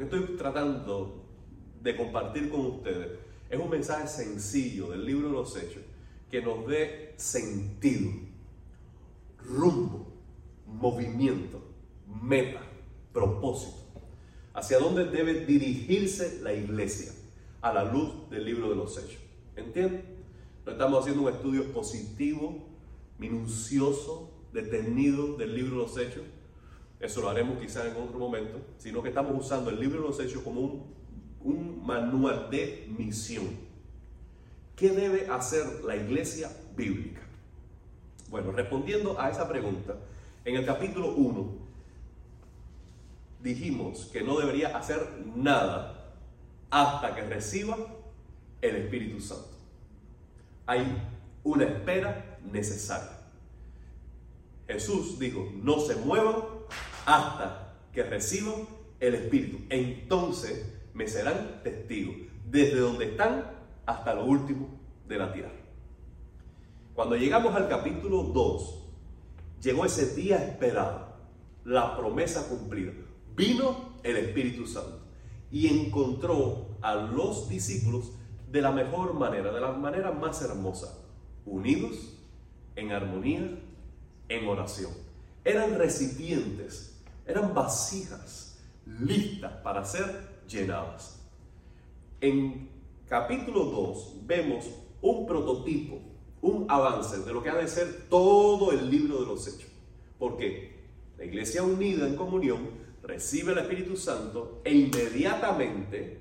que estoy tratando de compartir con ustedes es un mensaje sencillo del libro de los Hechos que nos dé sentido, rumbo, movimiento, meta, propósito. Hacia dónde debe dirigirse la iglesia a la luz del libro de los Hechos. ¿Entienden? No estamos haciendo un estudio positivo, minucioso, detenido del libro de los Hechos. Eso lo haremos quizás en otro momento. Sino que estamos usando el libro de los Hechos como un, un manual de misión. ¿Qué debe hacer la iglesia bíblica? Bueno, respondiendo a esa pregunta, en el capítulo 1 dijimos que no debería hacer nada hasta que reciba el Espíritu Santo. Hay una espera necesaria. Jesús dijo, no se muevan hasta que reciban el Espíritu. Entonces me serán testigos desde donde están hasta lo último de la tierra. Cuando llegamos al capítulo 2, llegó ese día esperado, la promesa cumplida. Vino el Espíritu Santo y encontró a los discípulos de la mejor manera, de la manera más hermosa, unidos en armonía, en oración. Eran recipientes, eran vasijas listas para ser llenadas. En capítulo 2 vemos un prototipo, un avance de lo que ha de ser todo el libro de los hechos. Porque la iglesia unida en comunión recibe el Espíritu Santo e inmediatamente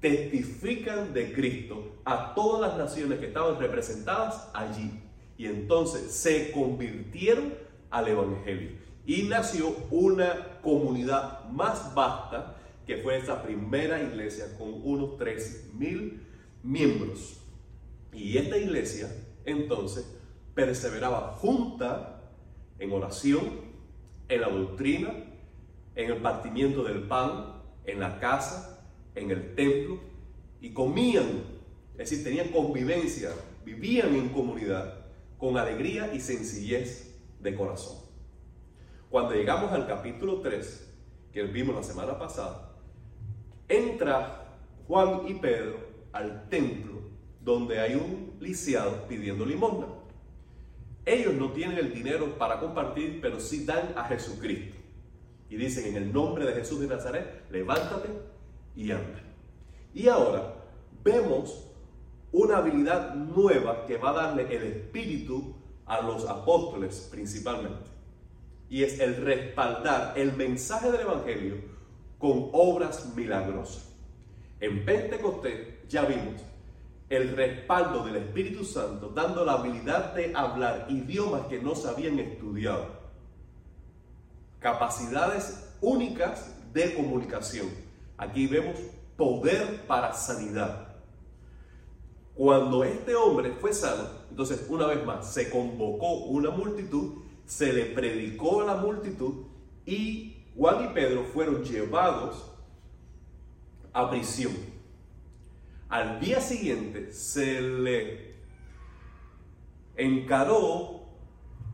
testifican de Cristo a todas las naciones que estaban representadas allí. Y entonces se convirtieron al Evangelio. Y nació una comunidad más vasta que fue esa primera iglesia con unos tres mil miembros. Y esta iglesia entonces perseveraba junta en oración, en la doctrina, en el partimiento del pan, en la casa, en el templo, y comían, es decir, tenían convivencia, vivían en comunidad, con alegría y sencillez de corazón. Cuando llegamos al capítulo 3, que vimos la semana pasada, entra Juan y Pedro al templo donde hay un lisiado pidiendo limosna. Ellos no tienen el dinero para compartir, pero sí dan a Jesucristo. Y dicen, en el nombre de Jesús de Nazaret, levántate y anda. Y ahora vemos una habilidad nueva que va a darle el Espíritu a los apóstoles principalmente. Y es el respaldar el mensaje del Evangelio con obras milagrosas. En Pentecostés ya vimos el respaldo del Espíritu Santo dando la habilidad de hablar idiomas que no se habían estudiado. Capacidades únicas de comunicación. Aquí vemos poder para sanidad. Cuando este hombre fue sano, entonces una vez más se convocó una multitud, se le predicó a la multitud y Juan y Pedro fueron llevados a prisión. Al día siguiente se le encaró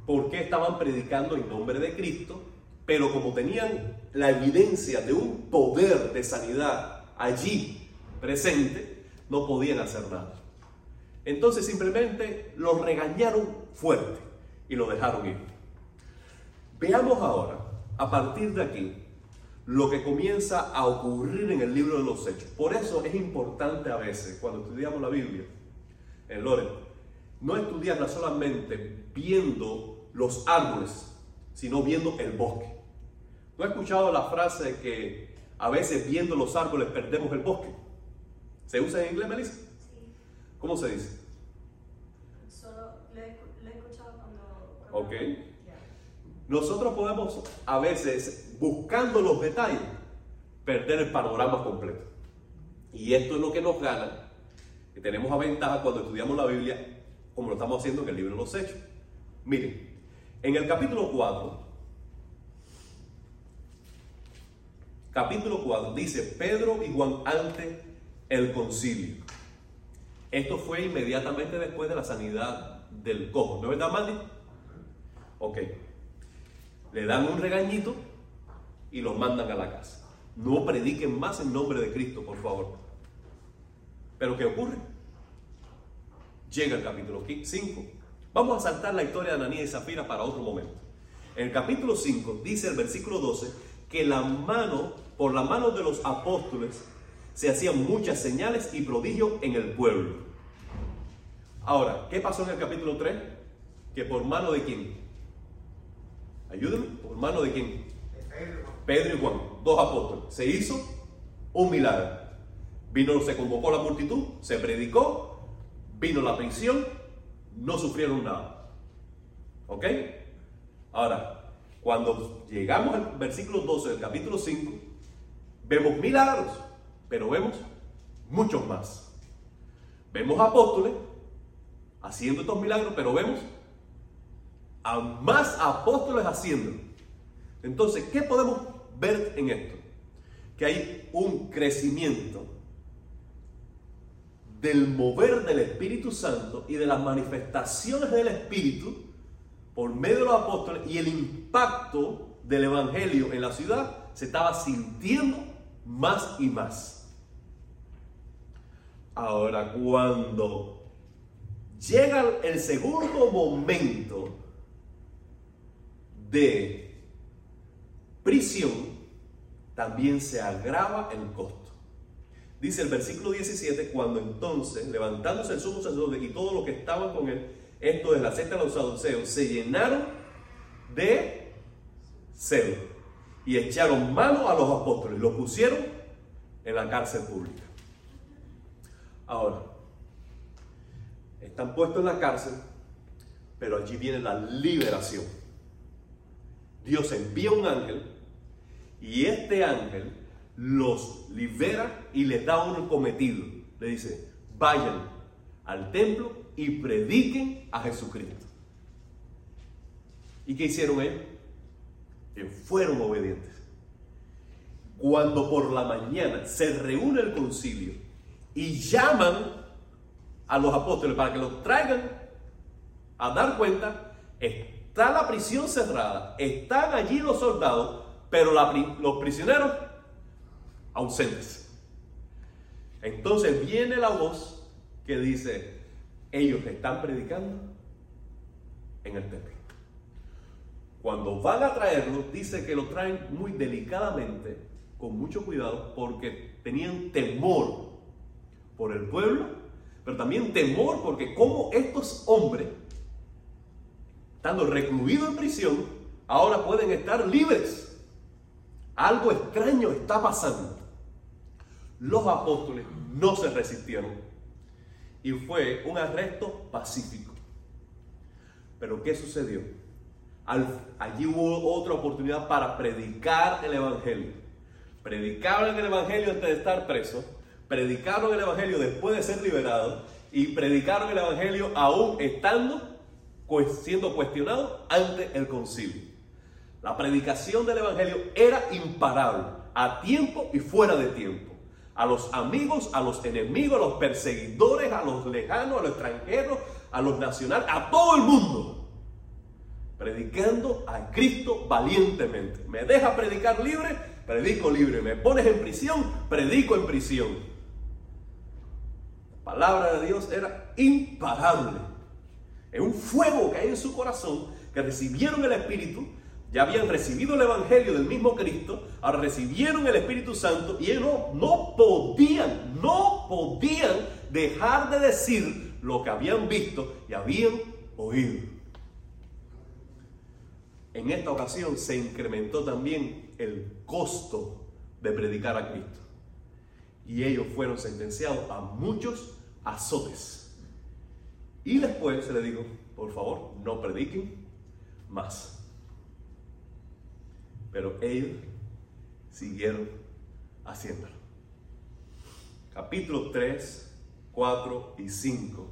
porque estaban predicando en nombre de Cristo, pero como tenían la evidencia de un poder de sanidad allí presente, no podían hacer nada. Entonces simplemente lo regañaron fuerte y lo dejaron ir. Veamos ahora, a partir de aquí, lo que comienza a ocurrir en el libro de los hechos. Por eso es importante a veces, cuando estudiamos la Biblia, en Loren, no estudiarla solamente viendo los árboles, sino viendo el bosque. ¿No he escuchado la frase que a veces viendo los árboles perdemos el bosque? ¿Se usa en inglés, Melissa? Sí. ¿Cómo se dice? Solo le he, escuchado cuando... ok. Nosotros podemos a veces, buscando los detalles, perder el panorama completo. Y esto es lo que nos gana, que tenemos a ventaja cuando estudiamos la Biblia, como lo estamos haciendo en el libro de los Hechos. Miren, en el capítulo 4, capítulo 4, dice Pedro y Juan ante el concilio. Esto fue inmediatamente después de la sanidad del cojo, ¿no es verdad, Mandy? Ok le dan un regañito y los mandan a la casa. No prediquen más en nombre de Cristo, por favor. Pero ¿qué ocurre? Llega el capítulo 5. Vamos a saltar la historia de Ananías y Zafira para otro momento. En el capítulo 5 dice el versículo 12 que la mano, por la mano de los apóstoles, se hacían muchas señales y prodigios en el pueblo. Ahora, ¿qué pasó en el capítulo 3? Que por mano de quién? Ayúdenme, por mano de quién? Pedro y Juan, dos apóstoles. Se hizo un milagro. Vino, se convocó la multitud, se predicó, vino la prisión, no sufrieron nada. ¿Ok? Ahora, cuando llegamos al versículo 12 del capítulo 5, vemos milagros, pero vemos muchos más. Vemos apóstoles haciendo estos milagros, pero vemos a más apóstoles haciendo. Entonces, ¿qué podemos ver en esto? Que hay un crecimiento del mover del Espíritu Santo y de las manifestaciones del Espíritu por medio de los apóstoles y el impacto del Evangelio en la ciudad se estaba sintiendo más y más. Ahora, cuando llega el segundo momento de prisión, también se agrava el costo. Dice el versículo 17, cuando entonces, levantándose el sumo sacerdote y todos los que estaban con él, esto es la secta de los saduceos, se llenaron de celo y echaron mano a los apóstoles, los pusieron en la cárcel pública. Ahora, están puestos en la cárcel, pero allí viene la liberación. Dios envía un ángel y este ángel los libera y les da un cometido. Le dice, vayan al templo y prediquen a Jesucristo. ¿Y qué hicieron ellos? Que fueron obedientes. Cuando por la mañana se reúne el concilio y llaman a los apóstoles para que los traigan a dar cuenta, está la prisión cerrada, están allí los soldados, pero los prisioneros ausentes. Entonces viene la voz que dice, ellos están predicando en el templo. Cuando van a traerlo, dice que lo traen muy delicadamente, con mucho cuidado, porque tenían temor por el pueblo, pero también temor porque como estos hombres, estando recluidos en prisión, ahora pueden estar libres. Algo extraño está pasando los apóstoles no se resistieron y fue un arresto pacífico. Pero ¿qué sucedió? allí hubo otra oportunidad para predicar el Evangelio. Predicaron el Evangelio antes de estar presos, predicaron el Evangelio después de ser liberados y predicaron el Evangelio aún estando siendo cuestionados ante el concilio. La predicación del Evangelio era imparable, a tiempo y fuera de tiempo a los amigos, a los enemigos, a los perseguidores, a los lejanos, a los extranjeros, a los nacionales, a todo el mundo. Predicando a Cristo valientemente. Me deja predicar libre, predico libre. Me pones en prisión, predico en prisión. La palabra de Dios era imparable. Es un fuego que hay en su corazón, que recibieron el Espíritu ya habían recibido el Evangelio del mismo Cristo, ahora recibieron el Espíritu Santo y ellos no, podían, no podían dejar de decir lo que habían visto y habían oído. En esta ocasión se incrementó también el costo de predicar a Cristo. Y ellos fueron sentenciados a muchos azotes. Y después se les dijo, por favor, no prediquen más. Pero ellos siguieron haciéndolo. Capítulo 3, 4 y 5.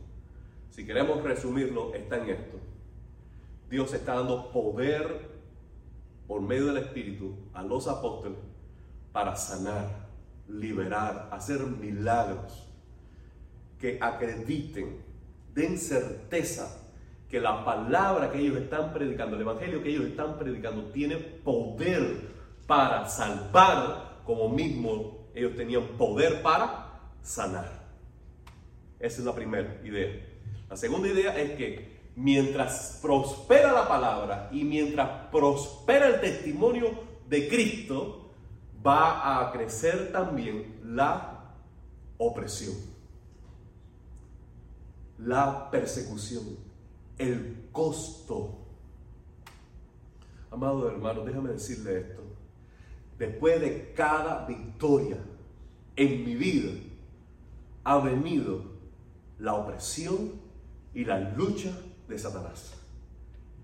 Si queremos resumirlo, está en esto. Dios está dando poder por medio del Espíritu a los apóstoles para sanar, liberar, hacer milagros que acrediten, den certeza que la palabra que ellos están predicando, el evangelio que ellos están predicando, tiene poder para salvar, como mismo ellos tenían poder para sanar. Esa es la primera idea. La segunda idea es que mientras prospera la palabra y mientras prospera el testimonio de Cristo, va a crecer también la opresión, la persecución, el costo. Amado hermano, déjame decirle esto. Después de cada victoria en mi vida, ha venido la opresión y la lucha de Satanás.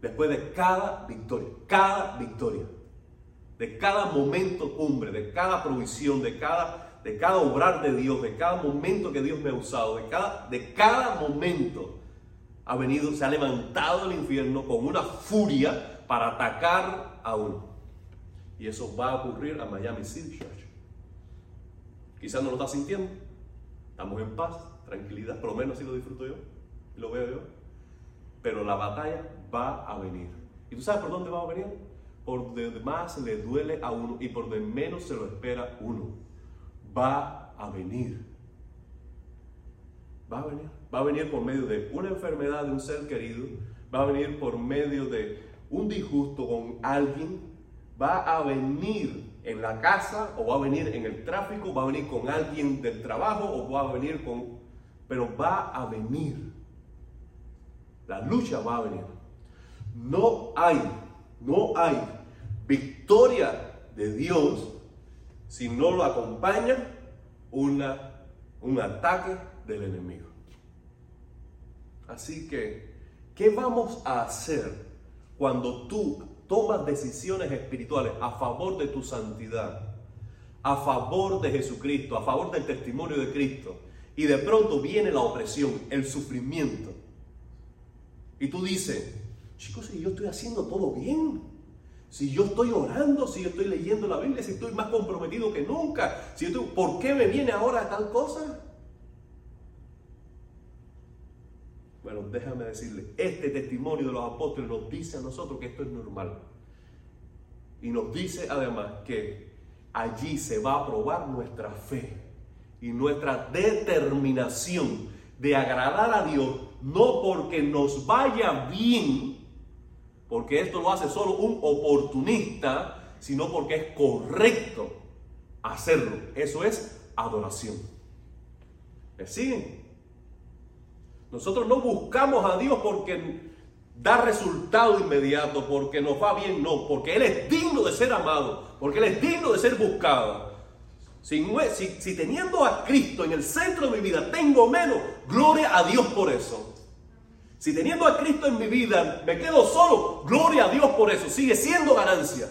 Después de cada victoria, cada victoria, de cada momento cumbre, de cada provisión, de cada, de cada obrar de Dios, de cada momento que Dios me ha usado, de cada, de cada momento ha venido, se ha levantado el infierno con una furia para atacar a uno. Y eso va a ocurrir a Miami City Church. Quizás no lo estás sintiendo. Estamos en paz, tranquilidad, por lo menos así lo disfruto yo, lo veo yo pero la batalla va a venir. ¿Y tú sabes por dónde va a venir? Por donde más le duele a uno y por donde menos se lo espera uno. Va a venir. Va a venir. Va a venir por medio de una enfermedad de un ser querido. Va a venir por medio de un disgusto con alguien. Va a venir en la casa o va a venir en el tráfico. Va a venir con alguien del trabajo o va a venir con... Pero va a venir. La lucha va a venir. No hay, no hay victoria de Dios si no lo acompaña una, un ataque del enemigo. Así que, ¿qué vamos a hacer cuando tú tomas decisiones espirituales a favor de tu santidad, a favor de Jesucristo, a favor del testimonio de Cristo, y de pronto viene la opresión, el sufrimiento? Y tú dices, chicos, yo estoy haciendo todo bien, si yo estoy orando, si yo estoy leyendo la Biblia, si estoy más comprometido que nunca, si ¿por qué me viene ahora tal cosa? Bueno, déjame decirle, este testimonio de los apóstoles nos dice a nosotros que esto es normal. Y nos dice además que allí se va a probar nuestra fe y nuestra determinación de agradar a Dios no porque nos vaya bien, porque esto lo hace solo un oportunista, sino porque es correcto hacerlo. Eso es adoración. ¿Me siguen? Nosotros no buscamos a Dios porque da resultado inmediato, porque nos va bien, no, porque Él es digno de ser amado, porque Él es digno de ser buscado. Si, si, teniendo a Cristo en el centro de mi vida tengo menos, gloria a Dios por eso. Si teniendo a Cristo en mi vida me quedo solo, gloria a Dios por eso, sigue siendo ganancia.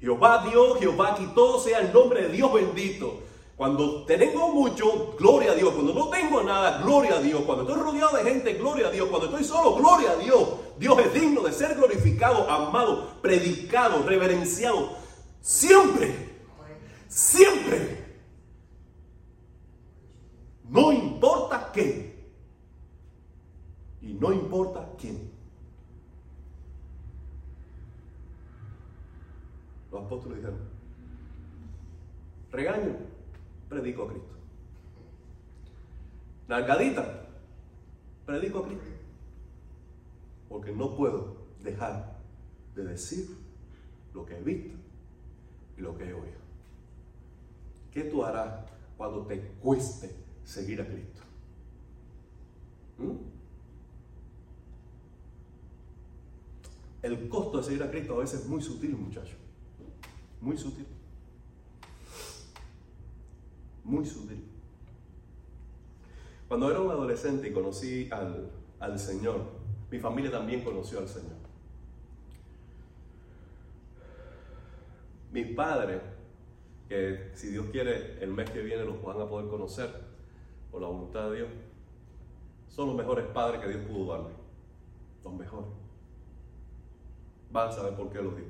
Jehová Dios, Jehová quitó, sea el nombre de Dios bendito. Cuando tengo mucho, gloria a Dios. Cuando no tengo nada, gloria a Dios. Cuando estoy rodeado de gente, gloria a Dios. Cuando estoy solo, gloria a Dios. Dios es digno de ser glorificado, amado, predicado, reverenciado. Siempre, siempre. No importa qué. Y no importa quién. Los apóstoles dijeron, regaño, predico a Cristo. Nalgadita, predico a Cristo. Porque no puedo dejar de decir lo que he visto y lo que he oído. ¿Qué tú harás cuando te cueste seguir a Cristo? ¿Mm? El costo de seguir a Cristo a veces es muy sutil, muchachos. Muy sutil. Muy sutil. Cuando era un adolescente y conocí al, al Señor, mi familia también conoció al Señor. Mis padres, que si Dios quiere, el mes que viene los van a poder conocer por la voluntad de Dios, son los mejores padres que Dios pudo darme. Los mejores van a saber por qué lo digo.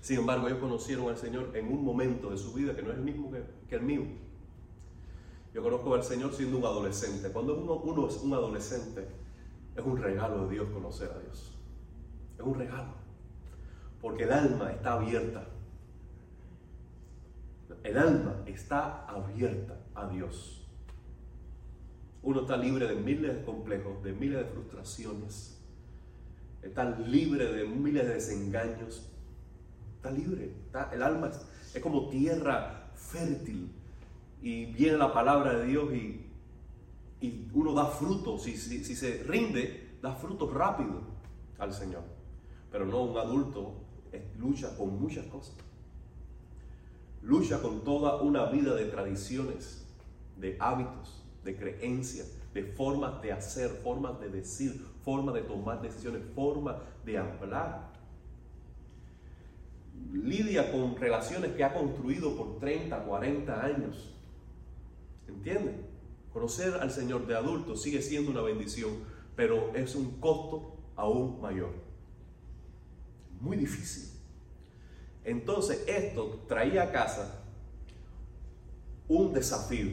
Sin embargo, ellos conocieron al Señor en un momento de su vida que no es el mismo que, el mío. Yo conozco al Señor siendo un adolescente. Cuando uno, es un adolescente, es un regalo de Dios conocer a Dios. Es un regalo. Porque el alma está abierta. El alma está abierta a Dios. Uno está libre de miles de complejos, de miles de frustraciones. Está libre de miles de desengaños. Está libre. el alma es, como tierra fértil. Y viene la palabra de Dios y, y uno da fruto. Si, si, si se rinde, da fruto rápido al Señor. Pero no un adulto lucha con muchas cosas. Lucha con toda una vida de tradiciones, de hábitos, de creencias, de formas de hacer, formas de decir, formas de tomar decisiones, formas de hablar. Lidia con relaciones que ha construido por 30, 40 años. ¿Entienden? Conocer al Señor de adulto sigue siendo una bendición, pero es un costo aún mayor. Muy difícil. Entonces esto traía a casa un desafío.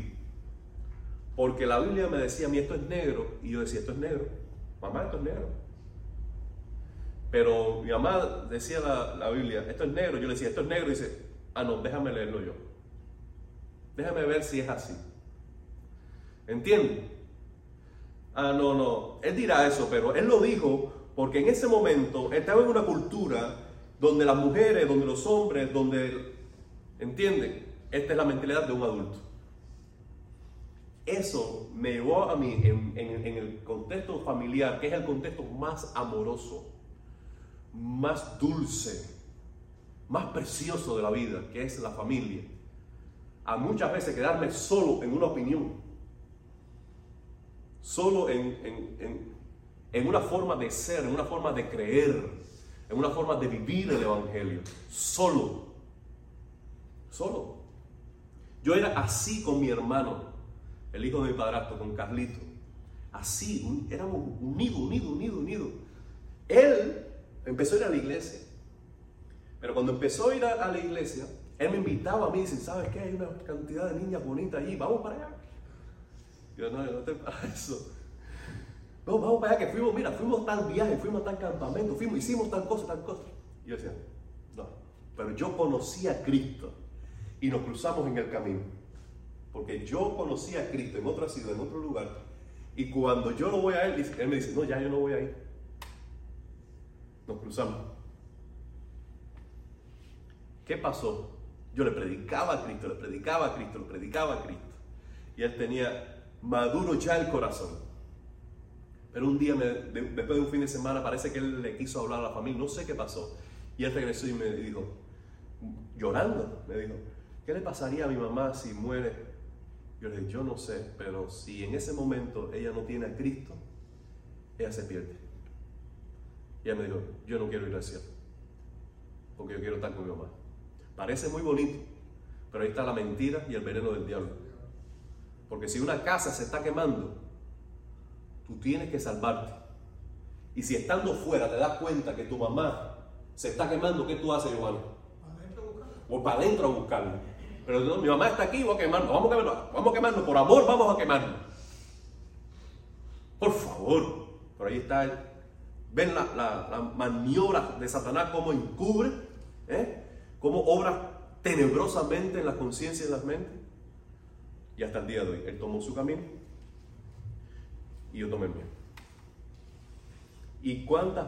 Porque la Biblia me decía a mí esto es negro y yo decía esto es negro. Mamá, esto es negro. Pero mi mamá decía la, la Biblia, esto es negro. Yo le decía, esto es negro. Y dice, ah, no, déjame leerlo yo. Déjame ver si es así. ¿Entienden? Ah, no, no. Él dirá eso, pero él lo dijo porque en ese momento estaba en una cultura donde las mujeres, donde los hombres, donde, ¿entienden? Esta es la mentalidad de un adulto. Eso me llevó a mí en, el contexto familiar, que es el contexto más amoroso, más dulce, más precioso de la vida, que es la familia, a muchas veces quedarme solo en una opinión, solo en, en una forma de ser, en una forma de creer, en una forma de vivir el Evangelio, solo, solo. Yo era así con mi hermano, el hijo de mi padrastro, con Carlito. Así, éramos unidos, unidos, unidos, unidos. Él empezó a ir a la iglesia. Pero cuando empezó a ir a, la iglesia, él me invitaba a mí y dice, ¿sabes qué? Hay una cantidad de niñas bonitas allí, vamos para allá. Yo no, no te para eso. No, vamos para allá que fuimos, mira, fuimos tal viaje, fuimos tal campamento, fuimos, hicimos tal cosa, tal cosa. Y yo decía, no, pero yo conocí a Cristo y nos cruzamos en el camino. Porque yo conocí a Cristo en otra ciudad, en otro lugar. Y cuando yo no voy a él, él me dice, no, ya yo no voy a ir. Nos cruzamos. ¿Qué pasó? Yo le predicaba a Cristo, le predicaba a Cristo, le predicaba a Cristo. Y él tenía maduro ya el corazón. Pero un día, después de un fin de semana, parece que él le quiso hablar a la familia, no sé qué pasó. Y él regresó y me dijo, llorando, me dijo, ¿qué le pasaría a mi mamá si muere? Yo le dije, yo no sé, pero si en ese momento ella no tiene a Cristo, ella se pierde. Y ella me dijo, yo no quiero ir al cielo, porque yo quiero estar con mi mamá. Parece muy bonito, pero ahí está la mentira y el veneno del diablo. Porque si una casa se está quemando, Tú tienes que salvarte. Y si estando fuera te das cuenta que tu mamá se está quemando, ¿qué tú haces, Giovanni? O para adentro a buscarlo. Pero no, mi mamá está aquí, voy a quemarlo. Vamos a quemarlo, vamos a quemarlo. Por amor, vamos a quemarlo. Por favor. Por ahí está. El, ven la, la, maniobra de Satanás, cómo encubre, ¿eh? cómo obra tenebrosamente en la conciencia y en las mentes. Y hasta el día de hoy, él tomó su camino y yo tomé el mío. ¿Y cuántas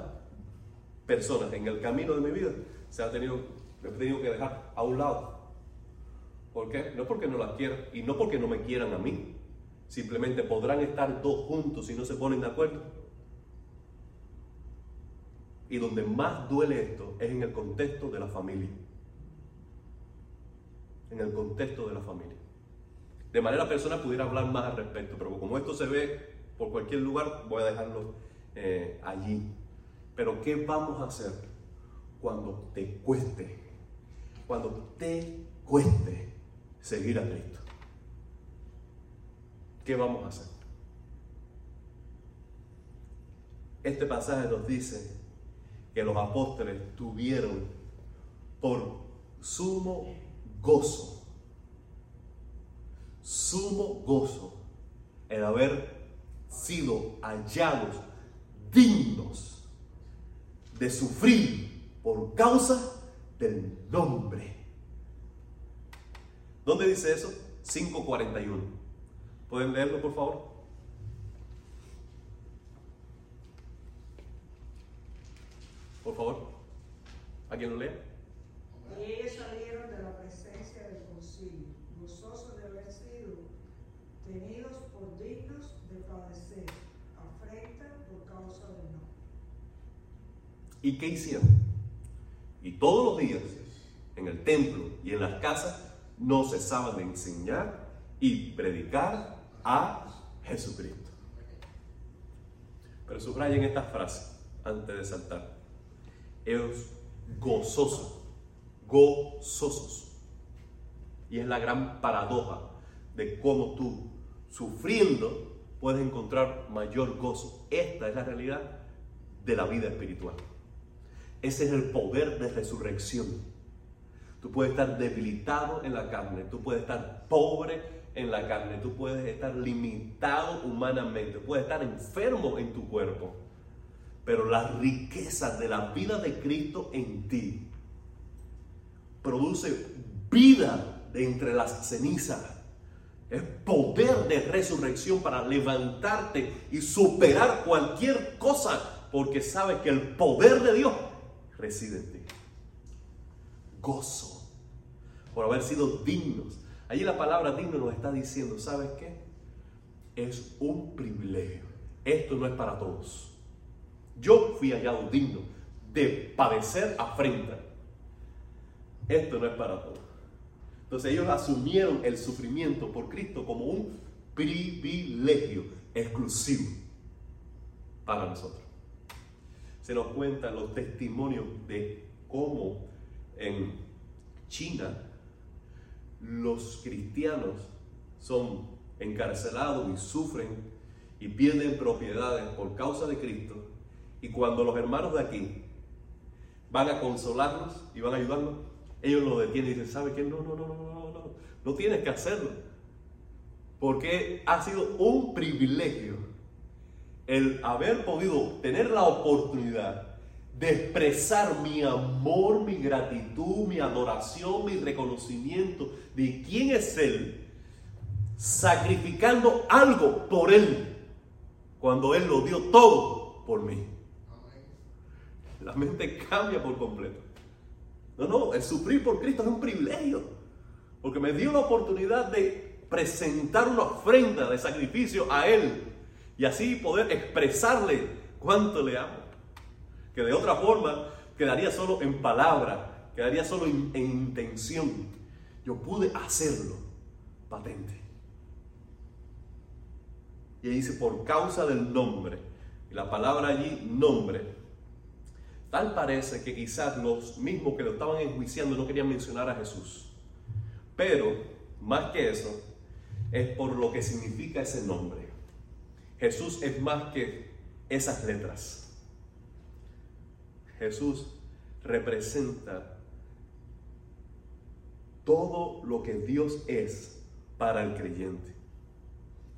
personas en el camino de mi vida se han tenido, he tenido que dejar a un lado? ¿Por qué? No porque no las quieran y no porque no me quieran a mí. Simplemente podrán estar dos juntos si no se ponen de acuerdo. Y donde más duele esto es en el contexto de la familia. En el contexto de la familia. De manera personal pudiera hablar más al respecto, pero como esto se ve por cualquier lugar, voy a dejarlo eh, allí. Pero ¿qué vamos a hacer cuando te cueste? Cuando te cueste seguir a Cristo. ¿Qué vamos a hacer? Este pasaje nos dice que los apóstoles tuvieron por sumo gozo, sumo gozo el haber sido hallados dignos de sufrir por causa del nombre. ¿Dónde dice eso? 5.41. ¿Pueden leerlo, por favor? Por favor. ¿A quién lo lea? Y ellos salieron de la presencia del concilio, gozosos de haber sido tenidos por dignos de padecer afrenta por causa del nombre. ¿Y qué hicieron? Y todos los días, en el templo y en las casas, no cesaban de enseñar y predicar a Jesucristo. Pero subrayen esta frase antes de saltar. Ellos gozosos, gozosos. Y es la gran paradoja de cómo tú, sufriendo, puedes encontrar mayor gozo. Esta es la realidad de la vida espiritual. Ese es el poder de resurrección. Tú puedes estar debilitado en la carne, tú puedes estar pobre en la carne, tú puedes estar limitado humanamente, puedes estar enfermo en tu cuerpo. Pero la riqueza de la vida de Cristo en ti produce vida de entre las cenizas. Es poder de resurrección para levantarte y superar cualquier cosa, porque sabes que el poder de Dios reside en ti. Gozo por haber sido dignos. Allí la palabra digno nos está diciendo, ¿sabes qué? Es un privilegio. Esto no es para todos. Yo fui hallado digno de padecer afrenta. Esto no es para todos. Entonces ellos asumieron el sufrimiento por Cristo como un privilegio exclusivo para nosotros. Se nos cuentan los testimonios de cómo en China los cristianos son encarcelados y sufren y pierden propiedades por causa de Cristo. Y cuando los hermanos de aquí van a consolarlos y van a ayudarlos, ellos lo detienen y dicen, ¿sabe qué? No, no, no, no, no, no, no tienes que hacerlo. Porque ha sido un privilegio el haber podido tener la oportunidad de expresar mi amor, mi gratitud, mi adoración, mi reconocimiento de quién es Él, sacrificando algo por Él, cuando Él lo dio todo por mí. La mente cambia por completo. No, no, el sufrir por Cristo es un privilegio, porque me dio la oportunidad de presentar una ofrenda de sacrificio a Él y así poder expresarle cuánto le amo. Que de otra forma quedaría solo en palabra, quedaría solo en, en intención. Yo pude hacerlo patente. Y ahí dice, por causa del nombre. Y la palabra allí, nombre. Tal parece que quizás los mismos que lo estaban enjuiciando no querían mencionar a Jesús. Pero, más que eso, es por lo que significa ese nombre. Jesús es más que esas letras. Jesús representa todo lo que Dios es para el creyente.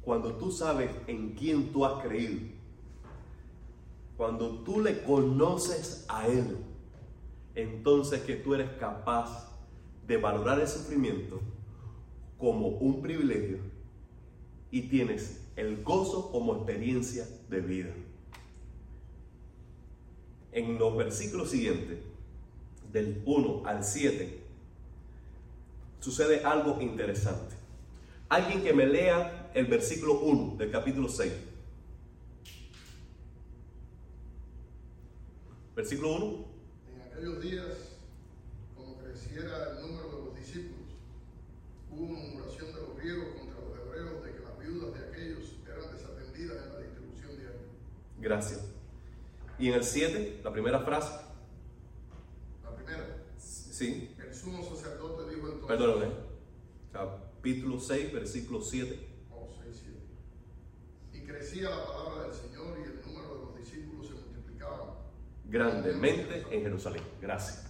Cuando tú sabes en quién tú has creído, cuando tú le conoces a Él, entonces que tú eres capaz de valorar el sufrimiento como un privilegio y tienes el gozo como experiencia de vida. En los versículos siguientes, del 1 al 7, sucede algo interesante. Alguien que me lea el versículo 1 del capítulo 6. Versículo 1. En aquellos días, como creciera el número de los discípulos, hubo murmuración de los griegos contra los hebreos de que las viudas de aquellos eran desatendidas en la distribución diaria. Gracias. Y en el 7, la primera frase. La primera, Sí, el sumo sacerdote dijo entonces, perdóname. Capítulo 6, versículo 7. oh, seis, siete. y crecía la palabra del Señor y el número de los discípulos se multiplicaba. Grandemente en Jerusalén. Gracias.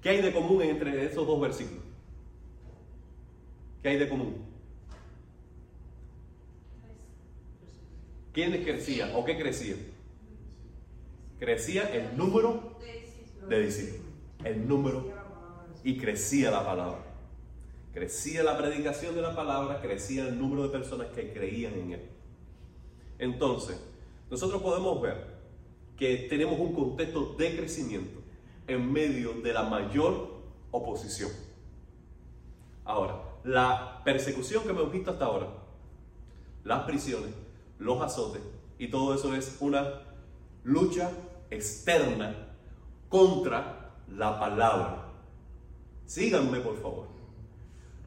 ¿Qué hay de común entre esos dos versículos? ¿Qué hay de común? ¿Quiénes crecían o qué crecía? Crecía el número de discípulos. el número y crecía la palabra. Crecía la predicación de la palabra, crecía el número de personas que creían en él. Entonces, nosotros podemos ver que tenemos un contexto de crecimiento en medio de la mayor oposición. Ahora, la persecución que hemos visto hasta ahora, las prisiones, los azotes y todo eso es una lucha externa contra la palabra. Síganme, por favor.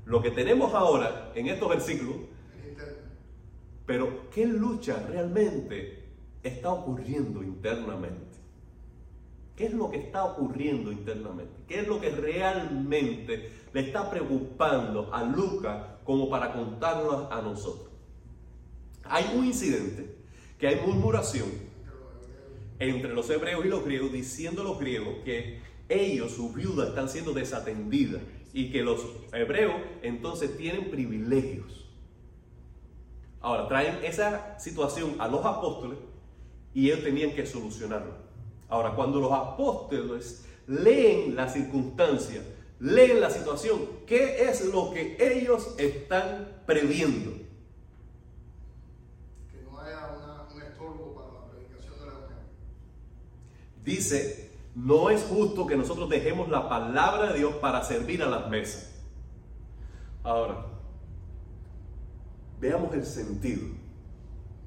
Lo que tenemos ahora en estos versículos, pero ¿qué lucha realmente está ocurriendo internamente? ¿Qué es lo que está ocurriendo internamente? ¿Qué es lo que realmente le está preocupando a Lucas como para contarlo a nosotros? Hay un incidente que hay murmuración entre los hebreos y los griegos, diciendo a los griegos que ellos, sus viudas, están siendo desatendidas y que los hebreos entonces tienen privilegios. Ahora, traen esa situación a los apóstoles y ellos tenían que solucionarlo. Ahora, cuando los apóstoles leen la circunstancia, leen la situación, ¿qué es lo que ellos están previendo? Que no haya una- un estorbo para la predicación del Evangelio. Dice, no es justo que nosotros dejemos la palabra de Dios para servir a las mesas. Ahora, veamos el sentido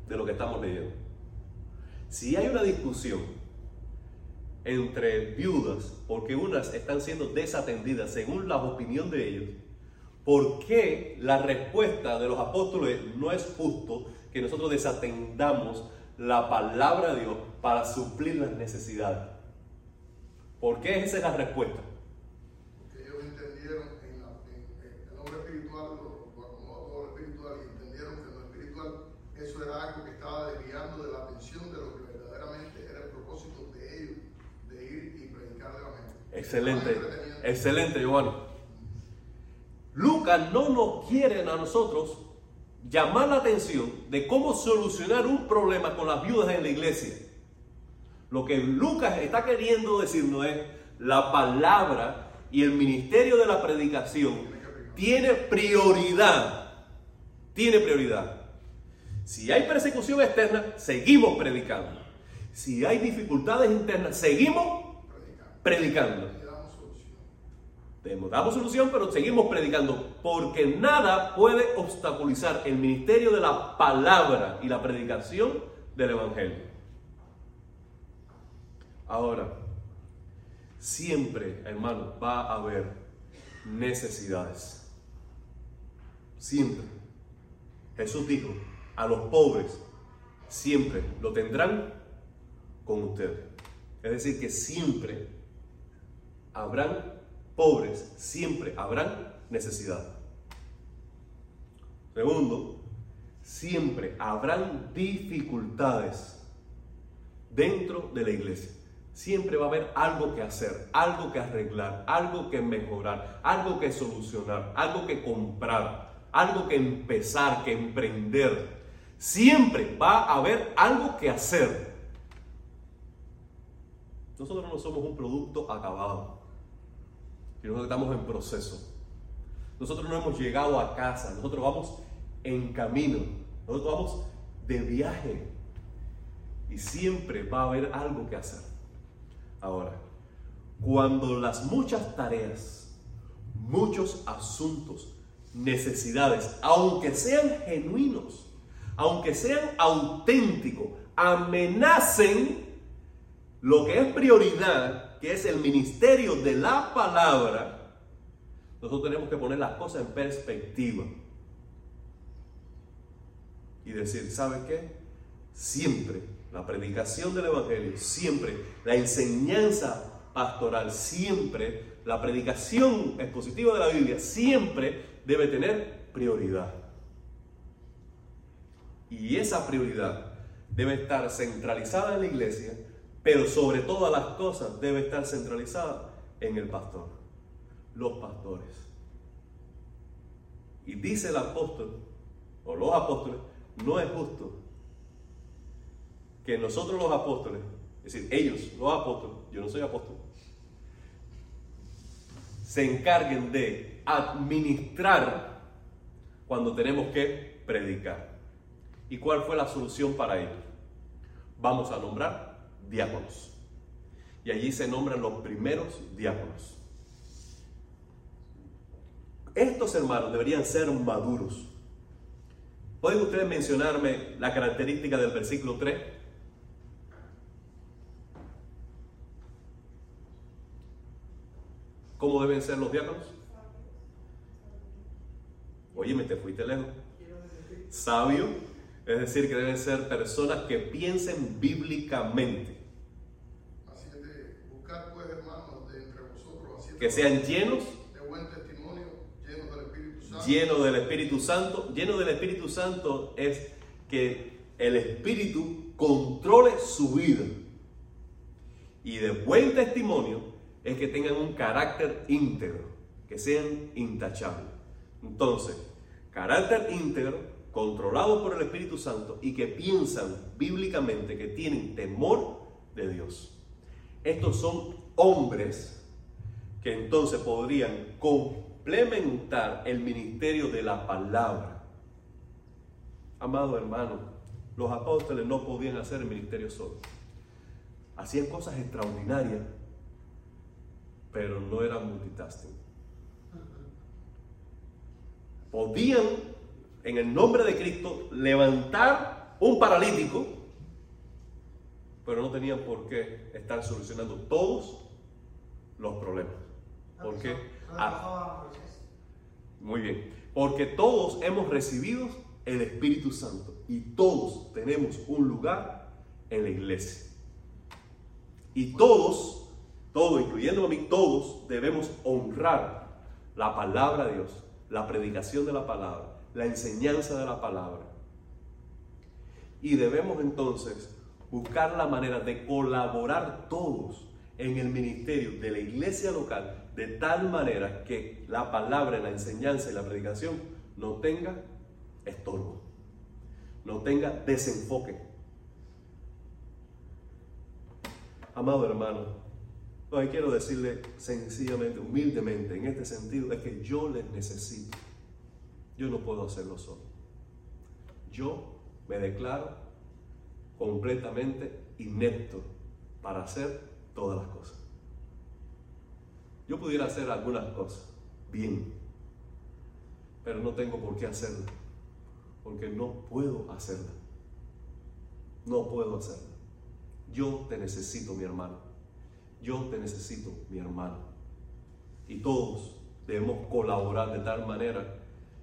de lo que estamos leyendo. Si hay una discusión entre viudas, porque unas están siendo desatendidas según la opinión de ellos, ¿por qué la respuesta de los apóstoles no es justo que nosotros desatendamos la palabra de Dios para suplir las necesidades? ¿Por qué esa es la respuesta? Porque ellos entendieron en, la, en- en el hombre espiritual, lo, acomodó todo lo espiritual y entendieron que en lo espiritual eso era algo que estaba desviando de la atención de lo que verdaderamente era el propósito de ellos, de ir y predicar el Evangelio. Excelente, Estaban entreteniendo. excelente, Giovanni. Lucas no nos quiere a nosotros llamar la atención de cómo solucionar un problema con las viudas en la iglesia. Lo que Lucas está queriendo decirnos es la palabra y el ministerio de la predicación tiene prioridad. Tiene prioridad. Si hay persecución externa, seguimos predicando. Si hay dificultades internas, seguimos predicando. Damos solución, pero seguimos predicando, porque nada puede obstaculizar el ministerio de la palabra y la predicación del Evangelio. Ahora, siempre, hermano, va a haber necesidades. Siempre. Jesús dijo, a los pobres siempre lo tendrán con ustedes. Es decir, que siempre habrán pobres, siempre habrán necesidad. Segundo, siempre habrán dificultades dentro de la iglesia. Siempre va a haber algo que hacer, algo que arreglar, algo que mejorar, algo que solucionar, algo que comprar, algo que empezar, que emprender. Siempre va a haber algo que hacer. Nosotros no somos un producto acabado. Nosotros estamos en proceso. Nosotros no hemos llegado a casa, nosotros vamos en camino, nosotros vamos de viaje. Y siempre va a haber algo que hacer. Ahora, cuando las muchas tareas, muchos asuntos, necesidades, aunque sean genuinos, aunque sean auténticos, amenacen lo que es prioridad, que es el ministerio de la palabra, nosotros tenemos que poner las cosas en perspectiva. Y decir, ¿sabe qué? Siempre la predicación del Evangelio, siempre la enseñanza pastoral, siempre la predicación expositiva de la Biblia, siempre debe tener prioridad. Y esa prioridad debe estar centralizada en la iglesia, pero sobre todas las cosas debe estar centralizada en el pastor, los pastores. Y dice el apóstol, o los apóstoles, no es justo que nosotros los apóstoles, es decir, ellos, los apóstoles, yo no soy apóstol, se encarguen de administrar cuando tenemos que predicar. ¿Y cuál fue la solución para ello? Vamos a nombrar diáconos. Y allí se nombran los primeros diáconos. Estos hermanos deberían ser maduros. ¿Pueden ustedes mencionarme la característica del versículo 3? ¿Cómo deben ser los diáconos? Oye, me te fuiste lejos. Sabio, es decir, que deben ser personas que piensen bíblicamente, Así es de buscar, pues, hermanos, de entre vosotros, que sean llenos, de buen testimonio, llenos del Espíritu Santo. llenos del Espíritu Santo. Lleno del Espíritu Santo es que el Espíritu controle su vida. Y de buen testimonio es que tengan un carácter íntegro, que sean intachables. Entonces, carácter íntegro, controlado por el Espíritu Santo y que piensan bíblicamente, que tienen temor de Dios. Estos son hombres que entonces podrían complementar el ministerio de la palabra. Amado hermano, los apóstoles no podían hacer el ministerio solos. Hacían cosas extraordinarias, pero no eran multitasking. Podían, en el nombre de Cristo, levantar un paralítico, pero no tenían por qué estar solucionando todos los problemas. ¿Por qué? Ah, muy bien. Porque todos hemos recibido el Espíritu Santo y todos tenemos un lugar en la iglesia. Y todos, todos, incluyéndome a mí, todos debemos honrar la palabra de Dios, la predicación de la palabra, la enseñanza de la palabra. Y debemos entonces buscar la manera de colaborar todos en el ministerio de la iglesia local de tal manera que la palabra, la enseñanza y la predicación no tenga estorbo, no tenga desenfoque. Amado hermano, lo que quiero decirle sencillamente, humildemente, en este sentido, es que yo les necesito. Yo no puedo hacerlo solo. Yo me declaro completamente inepto para hacer todas las cosas. Yo pudiera hacer algunas cosas bien, pero no tengo por qué hacerlas, porque no puedo hacerlas. No puedo hacerlas. Yo te necesito, mi hermano. Yo te necesito, mi hermano. Y todos debemos colaborar de tal manera,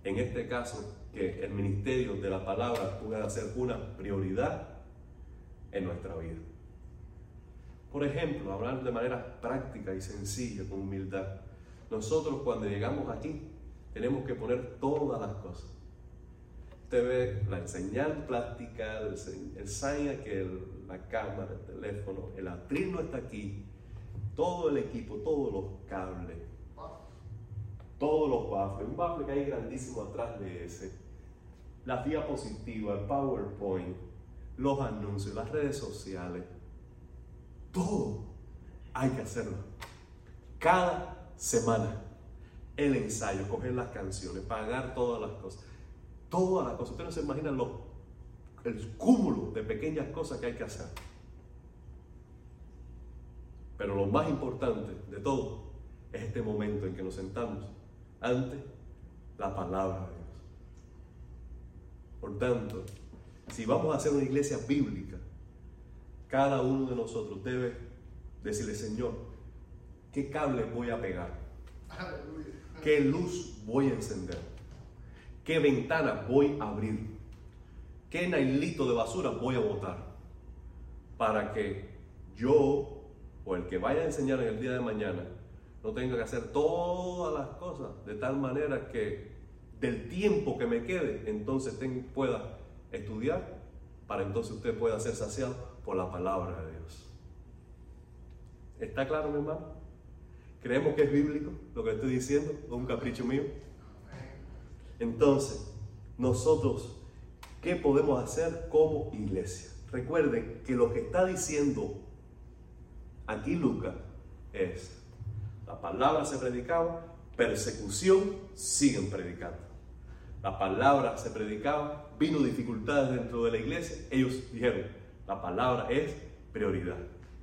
en este caso, que el ministerio de la palabra pueda ser una prioridad en nuestra vida. Por ejemplo, hablar de manera práctica y sencilla, con humildad. Nosotros cuando llegamos aquí tenemos que poner todas las cosas. Usted ve la señal plástica, el, el sign que el- la cámara, el teléfono, el atril no está aquí, todo el equipo, todos los cables, todos los baffles, un baffle que hay grandísimo atrás de ese, las diapositivas, el PowerPoint, los anuncios, las redes sociales, todo hay que hacerlo. Cada semana. El ensayo, coger las canciones, pagar todas las cosas. Todas las cosas. Ustedes no se imaginan lo- el cúmulo de pequeñas cosas que hay que hacer. Pero lo más importante de todo es este momento en que nos sentamos ante la palabra de Dios. Por tanto, si vamos a hacer una iglesia bíblica, cada uno de nosotros debe decirle, Señor, ¿qué cable voy a pegar? ¿Qué luz voy a encender? ¿Qué ventana voy a abrir? ¿Qué nailito de basura voy a botar? Para que yo o el que vaya a enseñar en el día de mañana no tenga que hacer todas las cosas de tal manera que del tiempo que me quede, entonces pueda estudiar para entonces usted pueda ser saciado por la palabra de Dios. ¿Está claro, mi hermano? ¿Creemos que es bíblico lo que estoy diciendo? ¿O un capricho mío? Entonces, nosotros, ¿qué podemos hacer como iglesia? Recuerden que lo que está diciendo aquí Lucas es, La palabra se predicaba, persecución, siguen predicando. La palabra se predicaba, vino dificultades dentro de la iglesia, ellos dijeron, la palabra es prioridad.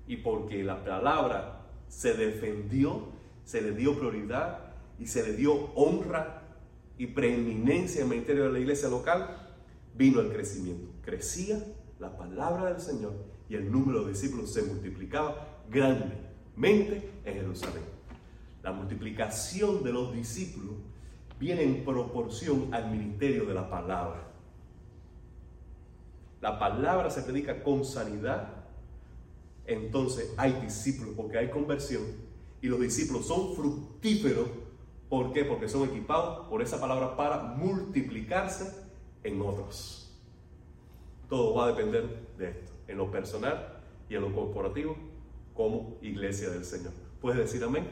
Y porque la palabra se defendió, se le dio prioridad y se le dio honra y preeminencia en el ministerio de la iglesia local, vino el crecimiento. Crecía la palabra del Señor y el número de discípulos se multiplicaba grandemente en Jerusalén. La multiplicación de los discípulos viene en proporción al ministerio de la palabra. La palabra se predica con sanidad, entonces hay discípulos porque hay conversión y los discípulos son fructíferos. ¿Por qué? Porque son equipados por esa palabra para multiplicarse en otros. Todo va a depender de esto, en lo personal y en lo corporativo como iglesia del Señor. ¿Puedes decir amén?